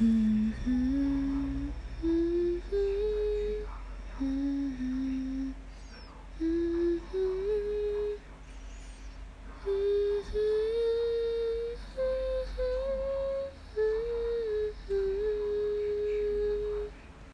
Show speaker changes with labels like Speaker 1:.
Speaker 1: Mm-hmm.